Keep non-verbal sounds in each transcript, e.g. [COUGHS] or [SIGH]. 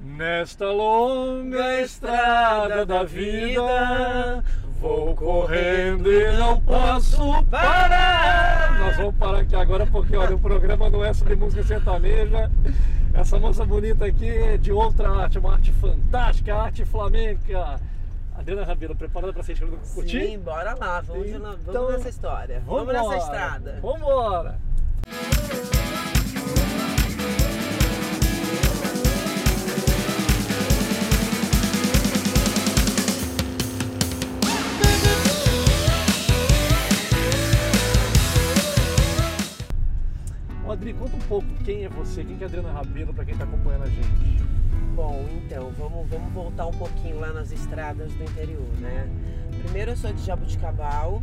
Nesta longa estrada da vida, vou correndo e não posso parar. Nós vamos parar aqui agora porque olha, o programa não é sobre música sertaneja. Essa moça bonita aqui é de outra arte, uma arte fantástica, arte flamenca. Adriana Rabelo, preparada para ser escrita do Curtir? Sim, bora lá, vamos, Então, vamos nessa história. Vamos nessa estrada. Vambora! Ô, Adri, conta um pouco quem é você, quem que é Adriana Rabelo para quem está acompanhando a gente. Bom, então, vamos, vamos voltar um pouquinho lá nas estradas do interior, né? Primeiro eu sou de Jabuticabal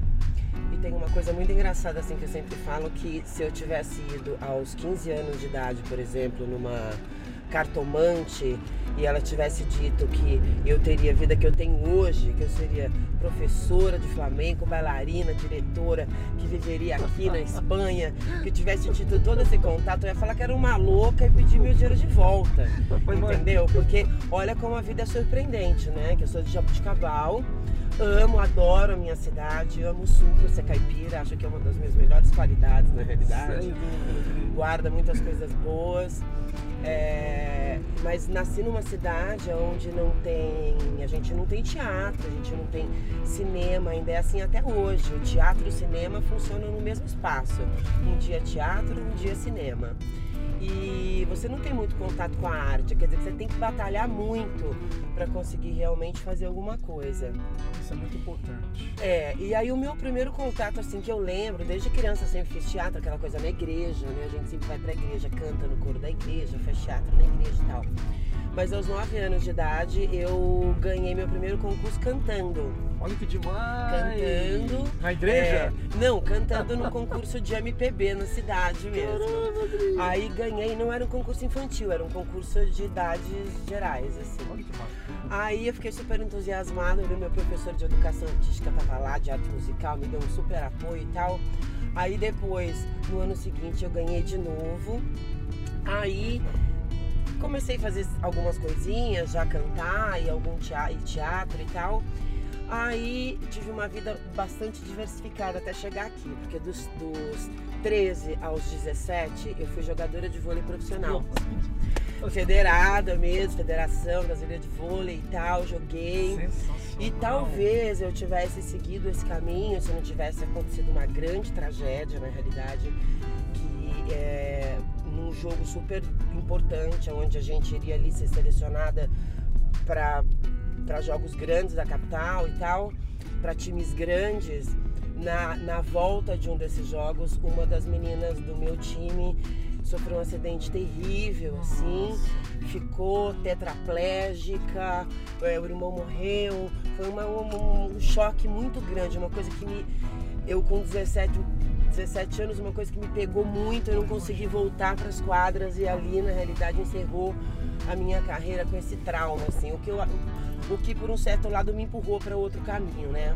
e tem uma coisa muito engraçada assim que eu sempre falo que se eu tivesse ido aos 15 anos de idade, por exemplo, numa cartomante e ela tivesse dito que eu teria a vida que eu tenho hoje, que eu seria professora de flamenco, bailarina, diretora, que viveria aqui na Espanha, que tivesse tido todo esse contato, eu ia falar que era uma louca e pedir meu dinheiro de volta. Entendeu? Porque olha como a vida é surpreendente, né? Que eu sou de Jabuticabal, amo, adoro a minha cidade, amo o suco, ser caipira, acho que é uma das minhas melhores qualidades na realidade guarda muitas coisas boas. É, mas nasci numa cidade onde não tem. A gente não tem teatro, a gente não tem cinema, ainda é assim até hoje. O teatro e o cinema funcionam no mesmo espaço. Um dia teatro, um dia cinema. E você não tem muito contato com a arte, quer dizer que você tem que batalhar muito para conseguir realmente fazer alguma coisa. Isso é muito importante. É, e aí o meu primeiro contato, assim, que eu lembro, desde criança eu sempre fiz teatro, aquela coisa na igreja, né? A gente sempre vai pra igreja, canta no coro da igreja, faz teatro na igreja e tal. Mas aos 9 anos de idade eu ganhei meu primeiro concurso cantando. Olha que demais! Cantando. Na igreja? É, não, cantando no concurso de MPB na cidade mesmo. Caramba! Aí ganhei, não era um concurso infantil, era um concurso de idades gerais, assim. Olha que bacana. Aí eu fiquei super entusiasmada, o meu professor de educação artística estava lá, de arte musical, me deu um super apoio e tal. Aí depois, no ano seguinte, eu ganhei de novo. Aí comecei a fazer algumas coisinhas, já cantar e algum tea- teatro e tal. Aí tive uma vida bastante diversificada até chegar aqui, porque dos, dos 13 aos 17 eu fui jogadora de vôlei profissional federada mesmo, Federação Brasileira de Vôlei e tal, joguei. E talvez eu tivesse seguido esse caminho se não tivesse acontecido uma grande tragédia, na realidade, que é num jogo super importante, onde a gente iria ali ser selecionada para jogos grandes da capital e tal, para times grandes. Na, na volta de um desses jogos, uma das meninas do meu time sofreu um acidente terrível, assim, ficou tetraplégica, é, o irmão morreu, foi uma- um, um choque muito grande, uma coisa que me. Eu com 17, 17 anos, uma coisa que me pegou muito, eu não consegui voltar para as quadras e ali na realidade encerrou a minha carreira com esse trauma, assim, o que, eu, o que por um certo lado me empurrou para outro caminho, né?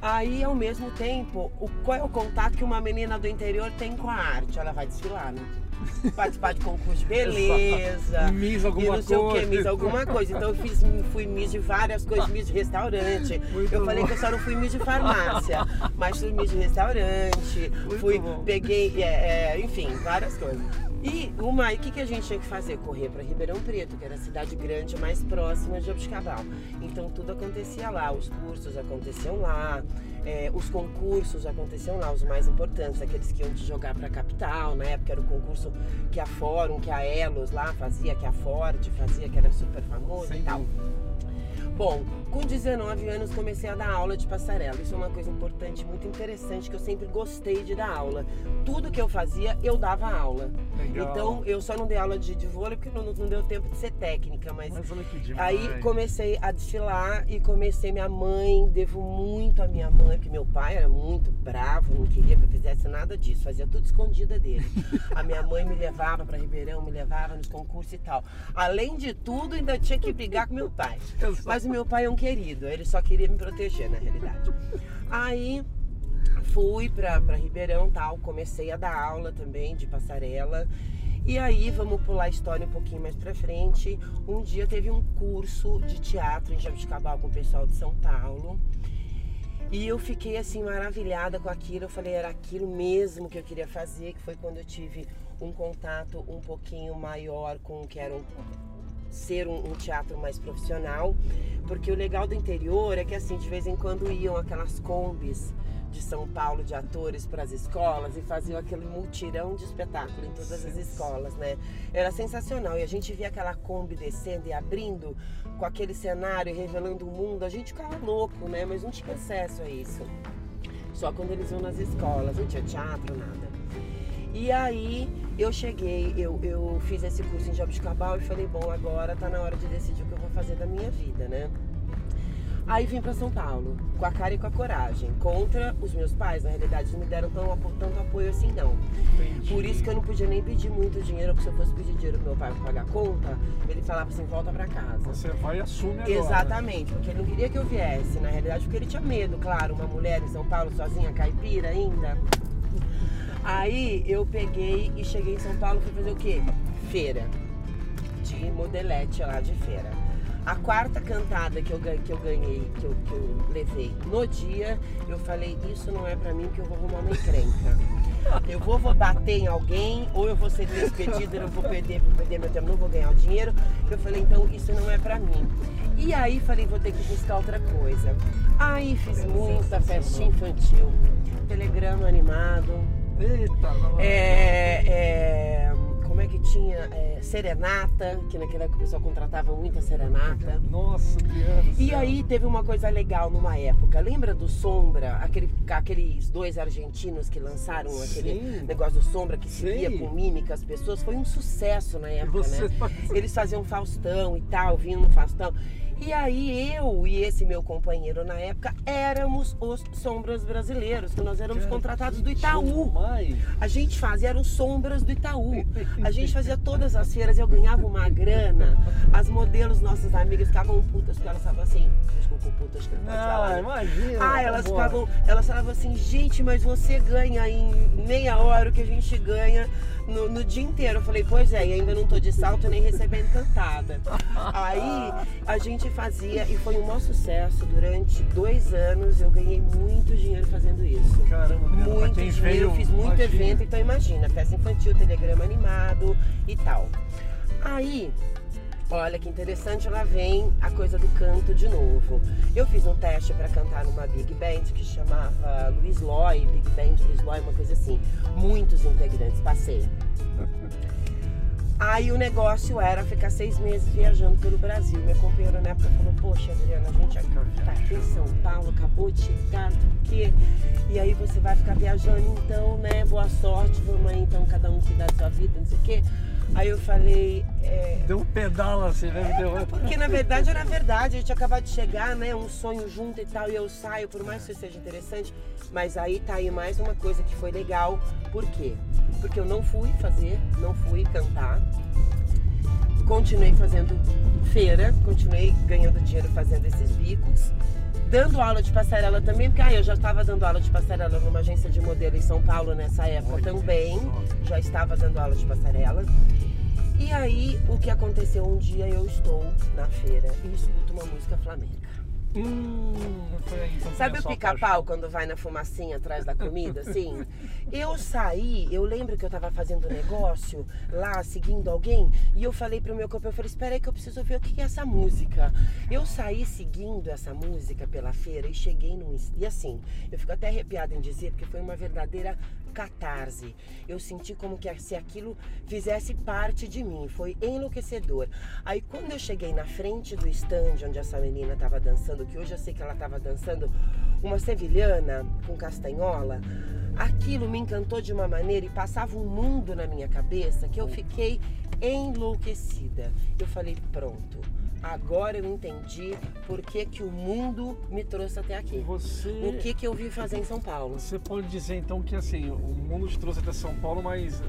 Aí, ao mesmo tempo, o, qual é o contato que uma menina do interior tem com a arte? Ela vai desfilar, né? [LAUGHS] Participar de concurso de beleza. Miss E alguma não sei o que, coisa. Miss alguma coisa. Então eu fiz, fui Miss de várias coisas, Miss de restaurante. [LAUGHS] Muito eu falei bom. que eu só não fui Miss de farmácia, mas fui Miss de restaurante. Muito fui, bom. peguei, é, é, enfim, várias coisas. E uma, o que, que a gente tinha que fazer? Correr para Ribeirão Preto, que era a cidade grande mais próxima de Jabuticabal. Então tudo acontecia lá, os cursos aconteciam lá, é, os concursos aconteciam lá, os mais importantes, aqueles que iam te jogar para a capital. Na época era o concurso que a Fórum, que a Elos lá fazia, que a Ford fazia, que era super famoso Sem e tal. dúvida. Bom, com 19 anos comecei a dar aula de passarela. Isso é uma coisa importante, muito interessante, que eu sempre gostei de dar aula. Tudo que eu fazia, eu dava aula. Legal. Então, eu só não dei aula de, de vôlei porque não, não deu tempo de ser técnica, mas Mas olha que demais. Aí comecei a desfilar e comecei minha mãe, devo muito à minha mãe, porque meu pai era muito bravo, não queria que eu fizesse nada disso, fazia tudo escondida dele. A minha mãe me levava para Ribeirão, me levava nos concursos e tal. Além de tudo, ainda tinha que brigar com meu pai. Mas o meu pai é um querido, ele só queria me proteger na realidade. Aí fui para Ribeirão tal, comecei a dar aula também de passarela. E aí, vamos pular a história um pouquinho mais pra frente. Um dia teve um curso de teatro em Jabuticabal com o pessoal de São Paulo. E eu fiquei assim maravilhada com aquilo. Eu falei, era aquilo mesmo que eu queria fazer, que foi quando eu tive um contato um pouquinho maior com o que era um, ser um, um, teatro mais profissional. Porque o legal do interior é que assim, de vez em quando iam aquelas combis de São Paulo de atores para as escolas e faziam aquele multirão de espetáculo em todas as escolas, né? Era sensacional e a gente via aquela Kombi descendo e abrindo com aquele cenário revelando o mundo, a gente ficava louco, né? Mas não tinha acesso a isso. Só quando eles iam nas escolas, não tinha teatro, nada. E aí eu cheguei, eu, eu fiz esse curso em Jabuticabal e falei, bom, agora tá na hora de decidir o que eu vou fazer da minha vida, né? Aí vim para São Paulo, com a cara e com a coragem, contra os meus pais, na realidade não me deram tão, tanto apoio assim não. Entendi. Por isso que eu não podia nem pedir muito dinheiro, porque se eu fosse pedir dinheiro pro meu pai para pagar a conta, ele falava assim, volta para casa. Você vai e assume agora. Exatamente, porque ele não queria que eu viesse, na realidade, porque ele tinha medo, claro, uma mulher em São Paulo sozinha, caipira ainda. Aí eu peguei e cheguei em São Paulo, fui fazer o quê? Feira. De modelete lá de feira. A quarta cantada que eu, que eu ganhei, que eu, que eu levei no dia, eu falei, isso não é pra mim que eu vou arrumar uma encrenca. Eu vou, vou bater em alguém, ou eu vou ser despedida, eu vou perder, vou perder meu tempo, não vou ganhar o dinheiro. Eu falei, então isso não é pra mim. E aí falei, vou ter que buscar outra coisa. Aí fiz muita festinha infantil, telegrama animado. Eita, é, é como é que tinha é, serenata, que naquela época o pessoal contratava muita serenata. Nossa, Deus E aí teve uma coisa legal numa época. Lembra do Sombra, aquele, aqueles dois argentinos que lançaram Sim. aquele negócio do Sombra que se via com mímica as pessoas? Foi um sucesso na época, né? Eles faziam Faustão e tal, vinham no Faustão. E aí eu e esse meu companheiro na época éramos os sombras brasileiros, que nós éramos contratados do Itaú. A gente fazia, eram sombras do Itaú. A gente fazia [LAUGHS] todas as feiras, eu ganhava uma grana. As modelos, nossas amigas, ficavam putas, porque elas estavam assim, desculpa, putas que não pode falar. Né? imagina. Ah, elas ficavam, elas falavam assim, gente, mas você ganha em meia hora o que a gente ganha no, no, dia inteiro. Eu falei, pois é, e ainda não tô de salto nem recebendo cantada. [LAUGHS] Aí a gente fazia e foi um maior sucesso. Durante dois anos eu ganhei muito dinheiro fazendo isso. Caramba, muito dinheiro, veio, eu fiz muito imagina. evento, então imagina, festa infantil, telegrama animado e tal. Aí Olha que interessante, lá vem a coisa do canto de novo. Eu fiz um teste para cantar numa big band que chamava Luiz Loy, Big Band Luiz Loy, uma coisa assim. Muitos integrantes, passei. Aí o negócio era ficar seis meses viajando pelo Brasil. Minha companheira na época falou, poxa Adriana, a gente tá aqui em São Paulo, acabou de chegar, o quê? E aí você vai ficar viajando então, né? Boa sorte, vamos aí então cada um cuidar da sua vida, não sei o quê. Aí eu falei. É... Deu um pedal assim, né? Deu... Porque na verdade era verdade, a gente acabou de chegar, né? Um sonho junto e tal, e eu saio, por mais que isso seja interessante. Mas aí tá aí mais uma coisa que foi legal. Por quê? Porque eu não fui fazer, não fui cantar. Continuei fazendo feira, continuei ganhando dinheiro fazendo esses bicos dando aula de passarela também, porque ah, eu já estava dando aula de passarela numa agência de modelo em São Paulo nessa época também. Já estava dando aula de passarela. E aí, o que aconteceu um dia, eu estou na feira e escuto uma música flamenca. Hum, então Sabe o pica-pau quando vai na fumacinha atrás da comida, assim? Eu saí, eu lembro que eu tava fazendo um negócio lá, seguindo alguém, e eu falei pro meu companheiro, eu falei, espera aí que eu preciso ver o que é essa música. Eu saí seguindo essa música pela feira e cheguei num... E assim, eu fico até arrepiada em dizer, porque foi uma verdadeira catarse. Eu senti como que se aquilo fizesse parte de mim. Foi enlouquecedor. Aí quando eu cheguei na frente do stand onde essa menina estava dançando, que hoje eu sei que ela estava dançando uma sevilhana com castanhola, aquilo me encantou de uma maneira e passava um mundo na minha cabeça que eu fiquei enlouquecida. Eu falei, pronto Agora eu entendi por que, que o mundo me trouxe até aqui. Você... O que, que eu vim fazer em São Paulo. Você pode dizer então que assim, o mundo te trouxe até São Paulo, mas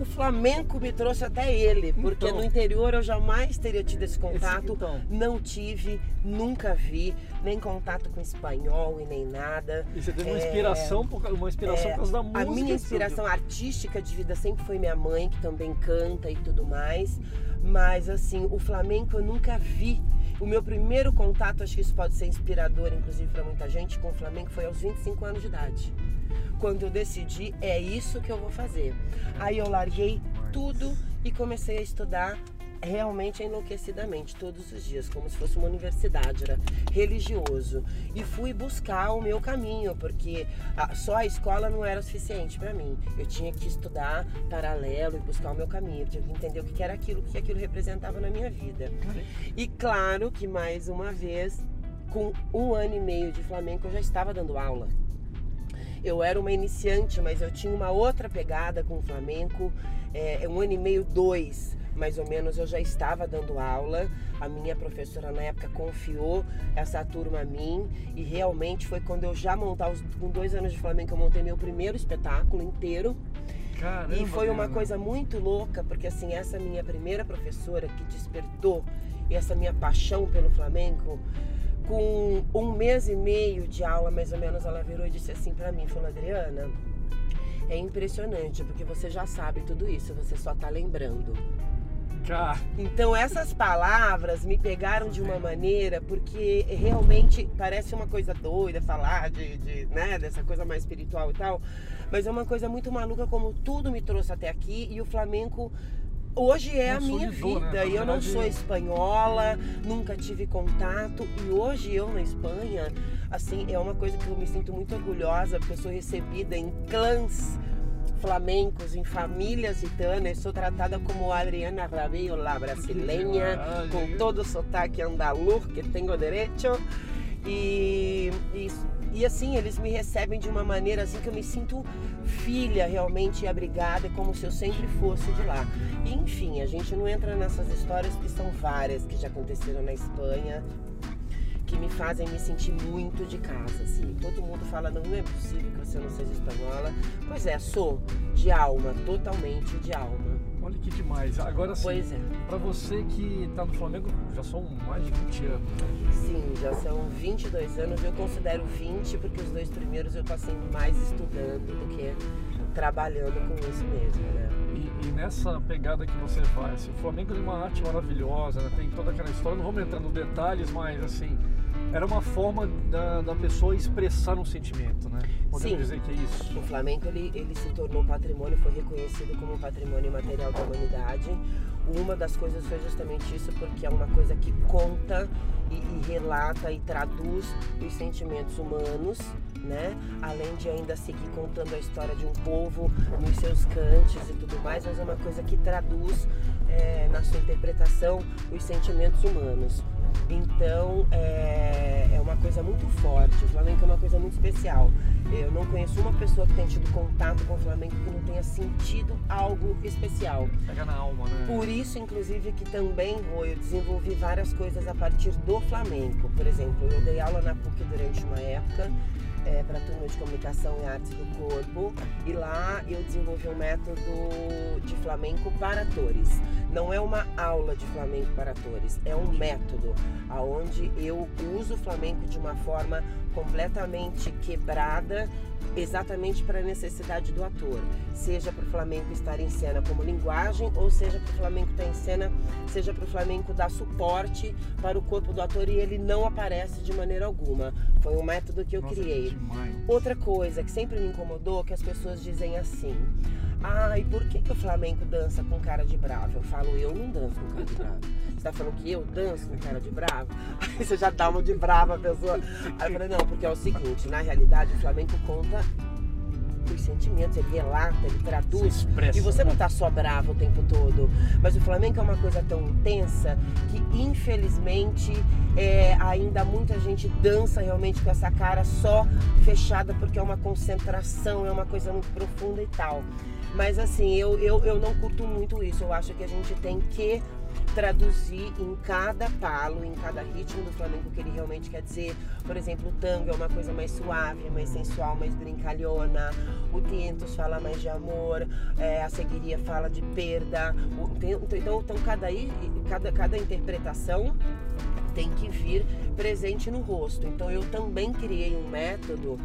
o flamenco me trouxe até ele, porque Então. no interior eu jamais teria tido esse contato, então. não tive, nunca vi, nem contato com espanhol e nem nada. E você teve uma É, inspiração, por, causa- uma inspiração é, por causa da música. A minha inspiração artística de vida sempre foi minha mãe, que também canta e tudo mais. Mas assim, o flamenco eu nunca vi. O meu primeiro contato, acho que isso pode ser inspirador, inclusive para muita gente, com o flamenco foi aos 25 anos de idade. Quando eu decidi, é isso que eu vou fazer. Aí eu larguei tudo e comecei a estudar realmente enlouquecidamente, todos os dias, como se fosse uma universidade, era religioso. E fui buscar o meu caminho, porque só a escola não era suficiente para mim. Eu tinha que estudar paralelo e buscar o meu caminho, eu tinha que entender o que era aquilo, o que aquilo representava na minha vida. E claro que mais uma vez, com um ano e meio de flamenco, eu já estava dando aula. Eu era uma iniciante, mas eu tinha uma outra pegada com o flamenco. É, um ano e meio, dois, mais ou menos, eu já estava dando aula. A minha professora na época confiou essa turma a mim e realmente foi quando eu já montar os, com dois anos de flamenco eu montei meu primeiro espetáculo inteiro. Caramba, E foi uma coisa muito louca, porque assim, essa minha primeira professora que despertou essa minha paixão pelo flamenco, com um mês e meio de aula, mais ou menos, ela virou e disse assim pra mim, falou, Adriana, é impressionante, porque você já sabe tudo isso, você só tá lembrando. Cara, Então essas palavras me pegaram de uma maneira porque realmente parece uma coisa doida falar de, de, né, dessa coisa mais espiritual e tal, mas é uma coisa muito maluca como tudo me trouxe até aqui e o flamenco hoje é a minha né? vida. E eu não sou espanhola, nunca tive contato e hoje eu na Espanha, assim, é uma coisa que eu me sinto muito orgulhosa porque eu sou recebida em clãs flamencos, em famílias gitanas, sou tratada como Adriana Rabello, la brasileña, demais. com todo o sotaque andaluz que tenho direito. E, e, e assim, eles me recebem de uma maneira assim que eu me sinto filha realmente abrigada, como se eu sempre fosse de lá. E, enfim, a gente não entra nessas histórias que são várias que já aconteceram na Espanha, que me fazem me sentir muito de casa, assim. Todo mundo fala, não é possível que você não seja espanhola. Pois é, sou de alma, totalmente de alma. Olha que demais. Agora sim, Pois é. pra você que tá no Flamengo, já são mais de 20 anos. né? Sim, já são 22 anos. Eu considero 20 porque os dois primeiros eu passei mais estudando do que trabalhando com isso mesmo, né? E, e nessa pegada que você vai, assim, o Flamengo tem uma arte maravilhosa, né? tem toda aquela história, não vamos entrar nos detalhes, mas assim, era uma forma da, da pessoa expressar um sentimento, né? Podemos Sim. dizer que é isso. O Flamengo ele, ele se tornou patrimônio, foi reconhecido como patrimônio material da humanidade. Uma das coisas foi justamente isso, porque é uma coisa que conta e, e relata e traduz os sentimentos humanos, né? Além de ainda seguir contando a história de um povo nos seus cantos e tudo mais, mas é uma coisa que traduz é, na sua interpretação os sentimentos humanos. Então é, é uma coisa muito forte. O Flamengo é uma coisa muito especial. Eu não conheço uma pessoa que tenha tido contato com o Flamengo que não tenha sentido algo especial. Pega na alma, né? Por isso, inclusive, que também Rô, eu desenvolvi várias coisas a partir do Flamengo. Por exemplo, eu dei aula na PUC durante uma época para a turma de comunicação e artes do corpo e lá eu desenvolvi um método de flamenco para atores. Não é uma aula de flamenco para atores, é um método aonde eu uso o flamenco de uma forma completamente quebrada exatamente para a necessidade do ator, seja para o flamenco estar em cena como linguagem ou seja para o flamenco estar em cena, seja para o flamenco dar suporte para o corpo do ator e ele não aparece de maneira alguma. Foi um método que eu Nossa, criei. que. Outra coisa que sempre me incomodou que as pessoas dizem assim: "Ah, e por que, que o flamenco dança com cara de bravo?" Eu falo: "Eu não danço com cara de bravo." Você tá falando que eu danço com cara de bravo? [LAUGHS] Aí você já dá uma de brava a pessoa. Aí eu falei: "Não, porque é o seguinte, na realidade o flamenco conta os sentimentos, ele relata, ele Se traduz. expressa, E você né? não tá só bravo o tempo todo. Mas o Flamengo é uma coisa tão intensa que, infelizmente, é, ainda muita gente dança realmente com essa cara só fechada porque é uma concentração, é uma coisa muito profunda e tal. Mas assim, eu, eu, eu não curto muito isso. Eu acho que a gente tem que traduzir em cada palo, em cada ritmo do flamenco o que ele realmente quer dizer. Por exemplo, o tango é uma coisa mais suave, mais sensual, mais brincalhona. O tientos fala mais de amor, é, a seguiria fala de perda. Então, então cada, cada, cada interpretação tem que vir presente no rosto. Então eu também criei um método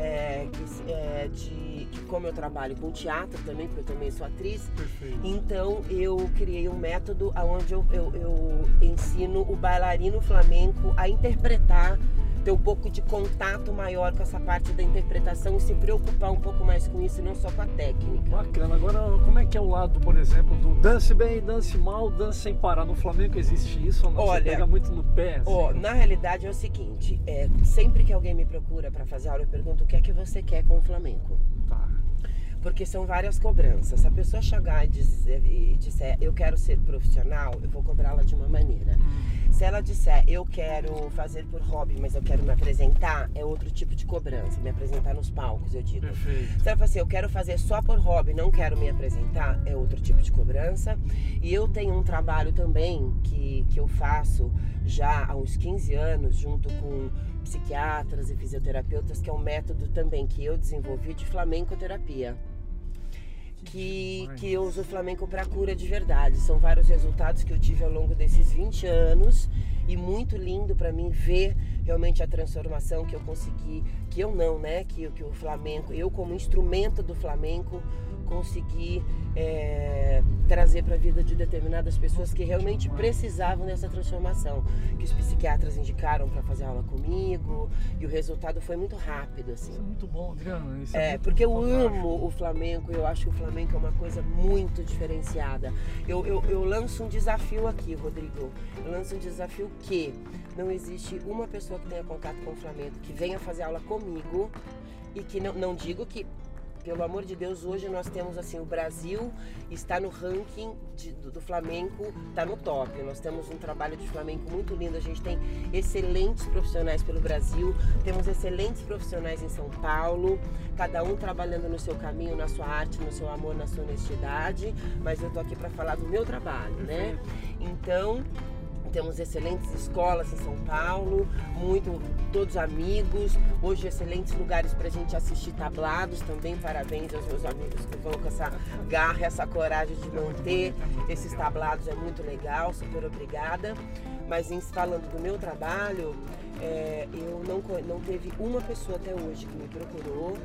é, que, é, de que como eu trabalho com teatro também, porque eu também sou atriz, Perfeito. então eu criei um método onde eu, eu, eu ensino o bailarino flamenco a interpretar ter um pouco de contato maior com essa parte da interpretação e se preocupar um pouco mais com isso e não só com a técnica. Bacana. Agora, como é que é o lado, por exemplo, do dance bem, dance mal, dance sem parar? No Flamengo existe isso ou não? Olha, Você pega muito no pé? Assim? Ó, na realidade é o seguinte, é, sempre que alguém me procura para fazer aula, eu pergunto o que é que você quer com o Flamengo. Porque são várias cobranças. Se a pessoa chegar e dizer, e disser eu quero ser profissional, eu vou cobrá-la de uma maneira. Hum. Se ela disser eu quero fazer por hobby, mas eu quero me apresentar, é outro tipo de cobrança. Me apresentar nos palcos, eu digo. Perfeito. Se ela fala assim, eu quero fazer só por hobby, não quero me apresentar, é outro tipo de cobrança. E eu tenho um trabalho também que, que eu faço já há uns 15 anos, junto com psiquiatras e fisioterapeutas, que é um método também que eu desenvolvi de flamencoterapia que, que eu uso o flamenco para cura de verdade. São vários resultados que eu tive ao longo desses 20 anos e muito lindo para mim ver realmente a transformação que eu consegui, que eu não, né? Que, que o flamenco, eu como instrumento do flamenco, consegui é, trazer para a vida de determinadas pessoas que realmente precisavam dessa transformação, que os psiquiatras indicaram para fazer aula comigo e o resultado foi muito rápido assim. Isso é muito bom, Adriana. Isso é, É, porque eu fantástico. amo o flamenco, eu acho que o flamenco é uma coisa muito diferenciada. Eu, eu, eu lanço um desafio aqui, Rodrigo. Eu lanço um desafio que não existe uma pessoa que tenha contato com o flamenco que venha fazer aula comigo e que não, não digo que pelo amor de Deus, hoje nós temos assim, o Brasil está no ranking de- do, do flamenco, está no top. Nós temos um trabalho de flamenco muito lindo, a gente tem excelentes profissionais pelo Brasil, temos excelentes profissionais em São Paulo, cada um trabalhando no seu caminho, na sua arte, no seu amor, na sua honestidade, mas eu tô aqui para falar do meu trabalho, né? Então, temos excelentes escolas em São Paulo, muito todos amigos. Hoje excelentes lugares para a gente assistir tablados também. Parabéns aos meus amigos que vão com essa garra, essa coragem de manter esses tablados é muito legal. Super obrigada. Mas falando do meu trabalho, é, eu não não teve uma pessoa até hoje que me procurou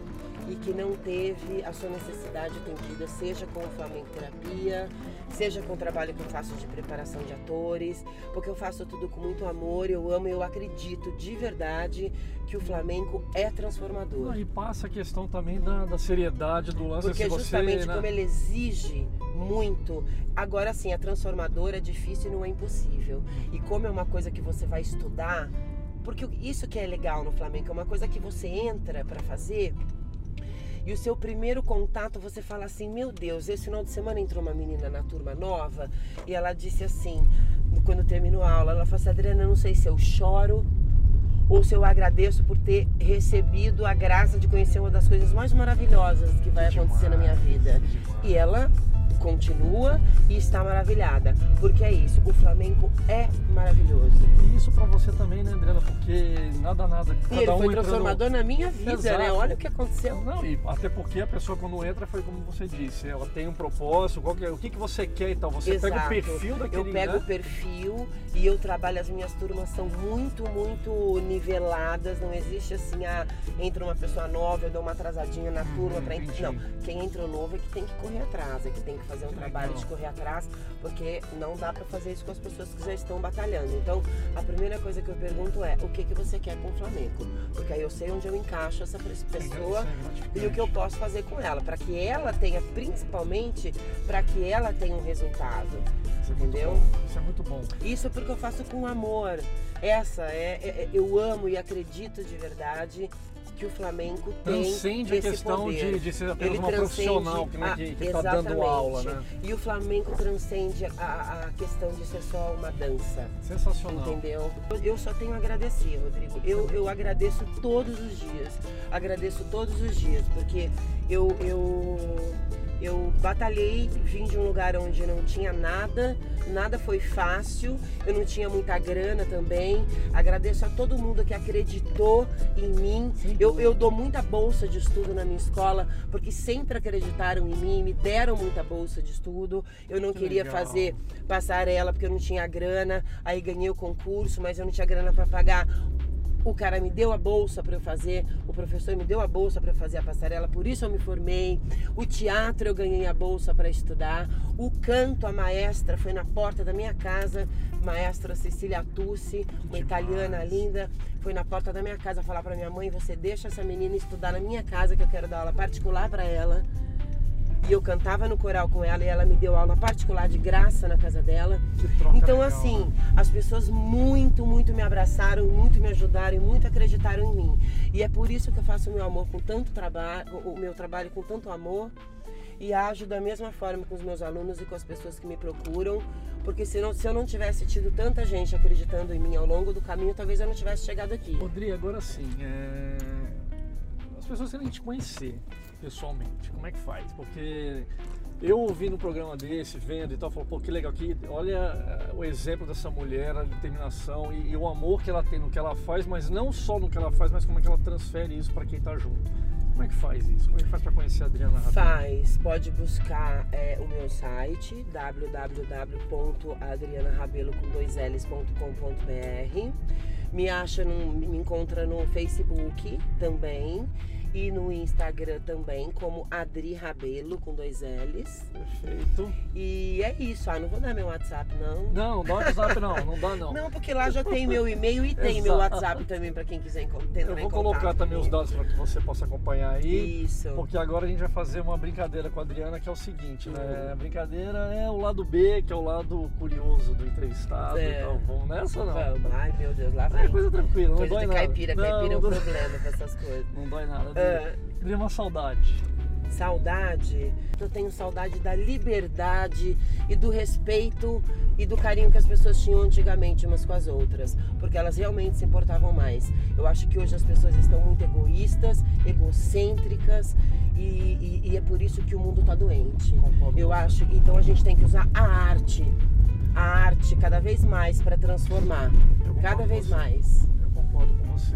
e que não teve a sua necessidade atendida, seja com o Flamengo Terapia, seja com o trabalho que eu faço de preparação de atores, porque eu faço tudo com muito amor, eu amo, eu acredito de verdade que o Flamengo é transformador. Ah, E passa a questão também da, da seriedade do lance Porque se você, justamente né? como ele exige muito, agora sim, a transformadora é difícil e não é impossível. E como é uma coisa que você vai estudar, porque isso que é legal no Flamengo, é uma coisa que você entra para fazer e o seu primeiro contato você fala assim: Meu Deus, esse final de semana entrou uma menina na turma nova e ela disse assim, quando terminou a aula, ela falou assim: Adriana, eu não sei se eu choro ou se eu agradeço por ter recebido a graça de conhecer uma das coisas mais maravilhosas que vai acontecer na minha vida. E ela continua e está maravilhada, porque é isso, o Flamengo é maravilhoso. E isso pra você também, né, Adriana? Porque nada, nada. Cada E ele um foi transformador na minha vida, né? Exato. Olha o que aconteceu. Não, e até porque a pessoa quando entra foi como você disse, ela tem um propósito, que é- o que, que você quer e tal. Você pega o Exato. perfil daquele Eu pego né? o perfil e eu trabalho, as minhas turmas são muito, muito niveladas. Não existe assim, ah, entra uma pessoa nova, eu dou uma atrasadinha na turma pra entendi. entrar. Não, quem entra novo é que tem que correr atrás, é que tem que fazer um Que trabalho legal. de correr atrás, porque não dá pra fazer isso com as pessoas que já estão batalhando. Então, a primeira coisa que eu pergunto é: o que, que você quer com o Flamengo? Porque aí eu sei onde eu encaixo essa pessoa é e o que eu posso fazer com ela, para que ela tenha, principalmente, para que ela tenha um resultado. Isso é muito entendeu? bom, Isso é muito bom. Isso é porque eu faço com amor. Essa é, é- é- eu amo e acredito de verdade que o Flamengo tem Transcende a questão de, de ser apenas Ele uma profissional que, né, a- que, que tá dando aula, né? E o Flamengo transcende a, a questão de ser só uma dança. Sensacional. Entendeu? Eu- Eu só tenho a agradecer, Rodrigo. Eu, eu agradeço todos os dias. Agradeço todos os dias, porque eu, eu Eu batalhei, vim de um lugar onde não tinha nada, nada foi fácil, eu não tinha muita grana também. Agradeço a todo mundo que acreditou em mim. Eu, eu dou muita bolsa de estudo na minha escola, porque sempre acreditaram em mim, me deram muita bolsa de estudo. Eu não Que queria legal. fazer passarela porque eu não tinha grana, aí ganhei o concurso, mas eu não tinha grana para pagar. O cara me deu a bolsa para eu fazer, o professor me deu a bolsa para eu fazer a passarela, por isso eu me formei. O teatro eu ganhei a bolsa para estudar. O canto, a maestra foi na porta da minha casa, maestra Cecília Tucci, uma italiana linda, foi na porta da minha casa falar para minha mãe: "Você deixa essa menina estudar na minha casa que eu quero dar aula particular para ela". E eu cantava no coral com ela e ela me deu aula particular de graça na casa dela. Que troca Então, legal, assim, as pessoas muito, muito me abraçaram, muito me ajudaram e muito acreditaram em mim. E é por isso que eu faço o meu amor com tanto trabalho, o meu trabalho com tanto amor e ajo da mesma forma com os meus alunos e com as pessoas que me procuram, porque se, não, se eu não tivesse tido tanta gente acreditando em mim ao longo do caminho, talvez eu não tivesse chegado aqui. Rodrigo, agora sim, é... as pessoas querem te conhecer pessoalmente, como é que faz? Porque eu ouvindo um programa desse, vendo e tal, falo, pô, que legal, que olha eh, o exemplo dessa mulher, a determinação e, e o amor que ela tem no que ela faz, mas não só no que ela faz, mas como é que ela transfere isso para quem tá junto. Como é que faz isso? Como é que faz para conhecer a Adriana Rabelo? Faz, pode buscar é, o meu site www.adrianarabelo com dois L's.com.br. Me acha, no, me encontra no Facebook também e no Instagram também como Adri Rabelo com dois L's. Perfeito. E é isso, ah, não vou dar meu WhatsApp não. Não, dá WhatsApp não, não dá não. Não, porque lá já tem meu e-mail e tem meu. WhatsApp também para quem quiser encon- entrar Eu vou colocar também os dados para que você possa acompanhar aí. Isso. Porque agora a gente vai fazer uma brincadeira com a Adriana que é o seguinte, né? A brincadeira é o lado B, que é o lado curioso do entrevistado. É. Então, vamos nessa ou não? Vamos. Ai, meu Deus, lá É vai. coisa tranquila, não Coisa dói nada. caipira, não, caipira é não, um dói- problema com essas coisas. não dói nada. É. Adriana, uma saudade. Saudade, eu tenho saudade da liberdade e do respeito e do carinho que as pessoas tinham antigamente umas com as outras, porque elas realmente se importavam mais. Eu acho que hoje as pessoas estão muito egoístas, egocêntricas e, e- e é por isso que o mundo está doente. Eu acho, então a gente tem que usar a arte, a arte cada vez mais para transformar, cada vez mais. Eu concordo com você.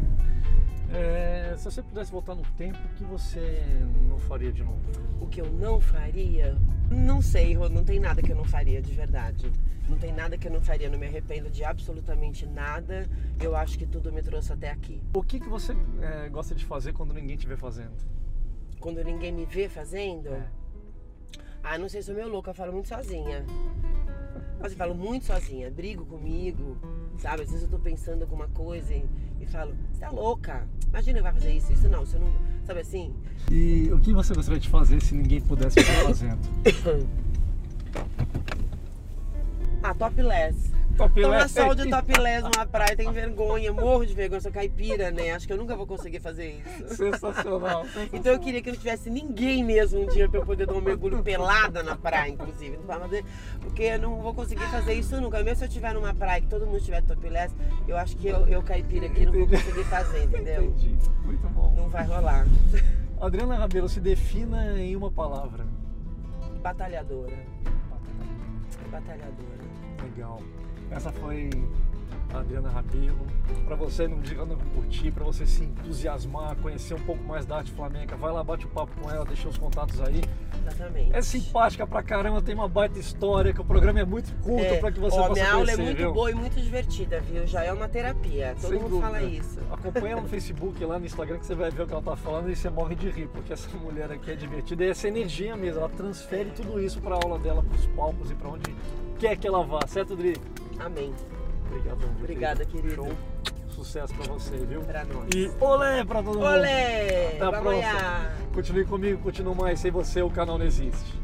É, se você pudesse voltar no tempo, o que você não faria de novo? O que eu não faria? Não sei, Rô, não tem nada que eu não faria de verdade. Não tem nada que eu não faria, não me arrependo de absolutamente nada. Eu acho que tudo me trouxe até aqui. O que, que você é, gosta de fazer quando ninguém estiver fazendo? Quando ninguém me vê fazendo, É. ah, não sei se sou meio louca, eu falo muito sozinha. Mas eu falo muito sozinha, brigo comigo, sabe? Às vezes eu tô pensando alguma coisa e, e falo, você é louca, imagina vai fazer isso, isso não, você não. Sabe assim? E o que você gostaria de fazer se ninguém pudesse estar fazendo? [COUGHS] Ah, topless. Tomar sol de [LAUGHS] topless numa praia, tem vergonha, morro de vergonha, sou caipira, né? Acho que eu nunca vou conseguir fazer isso. Sensacional. Então eu queria que não tivesse ninguém mesmo um dia pra eu poder dar um mergulho pelada na praia, inclusive. Porque eu não vou conseguir fazer isso nunca. Mesmo se eu estiver numa praia que todo mundo tiver topless, eu acho que eu, eu caipira aqui, não vou conseguir fazer, [LAUGHS] entendeu? Entendi. Muito bom. Não vai rolar. Adriana Rabelo, se defina em uma palavra. Batalhadora. Batalhadora. Legal. Essa foi a Adriana Rabelo. Para você não diga não curtir, para você se entusiasmar, conhecer um pouco mais da arte flamenca, vai lá, bate o papo com ela, deixa os contatos aí. Exatamente. É simpática pra caramba, tem uma baita história, que o programa é muito curto É. para que você Ó, possa minha aula é conhecer, muito viu? boa e muito divertida, viu? Já é uma terapia. Todo Sem mundo dúvida. fala isso. Acompanha ela no [LAUGHS] Facebook, lá no Instagram, que você vai ver o que ela tá falando e você morre de rir, porque essa mulher aqui é divertida. E essa energia mesmo, ela transfere tudo isso pra aula dela, pros palcos e pra onde quer que ela vá, certo, Adri? Amém. Obrigadão. meu Obrigada, querido. Show. Sucesso pra você, viu? Pra nós. E olé pra todo mundo. Olé! Até a próxima. amanhã. Continue comigo, continue mais. Sem você o canal não existe.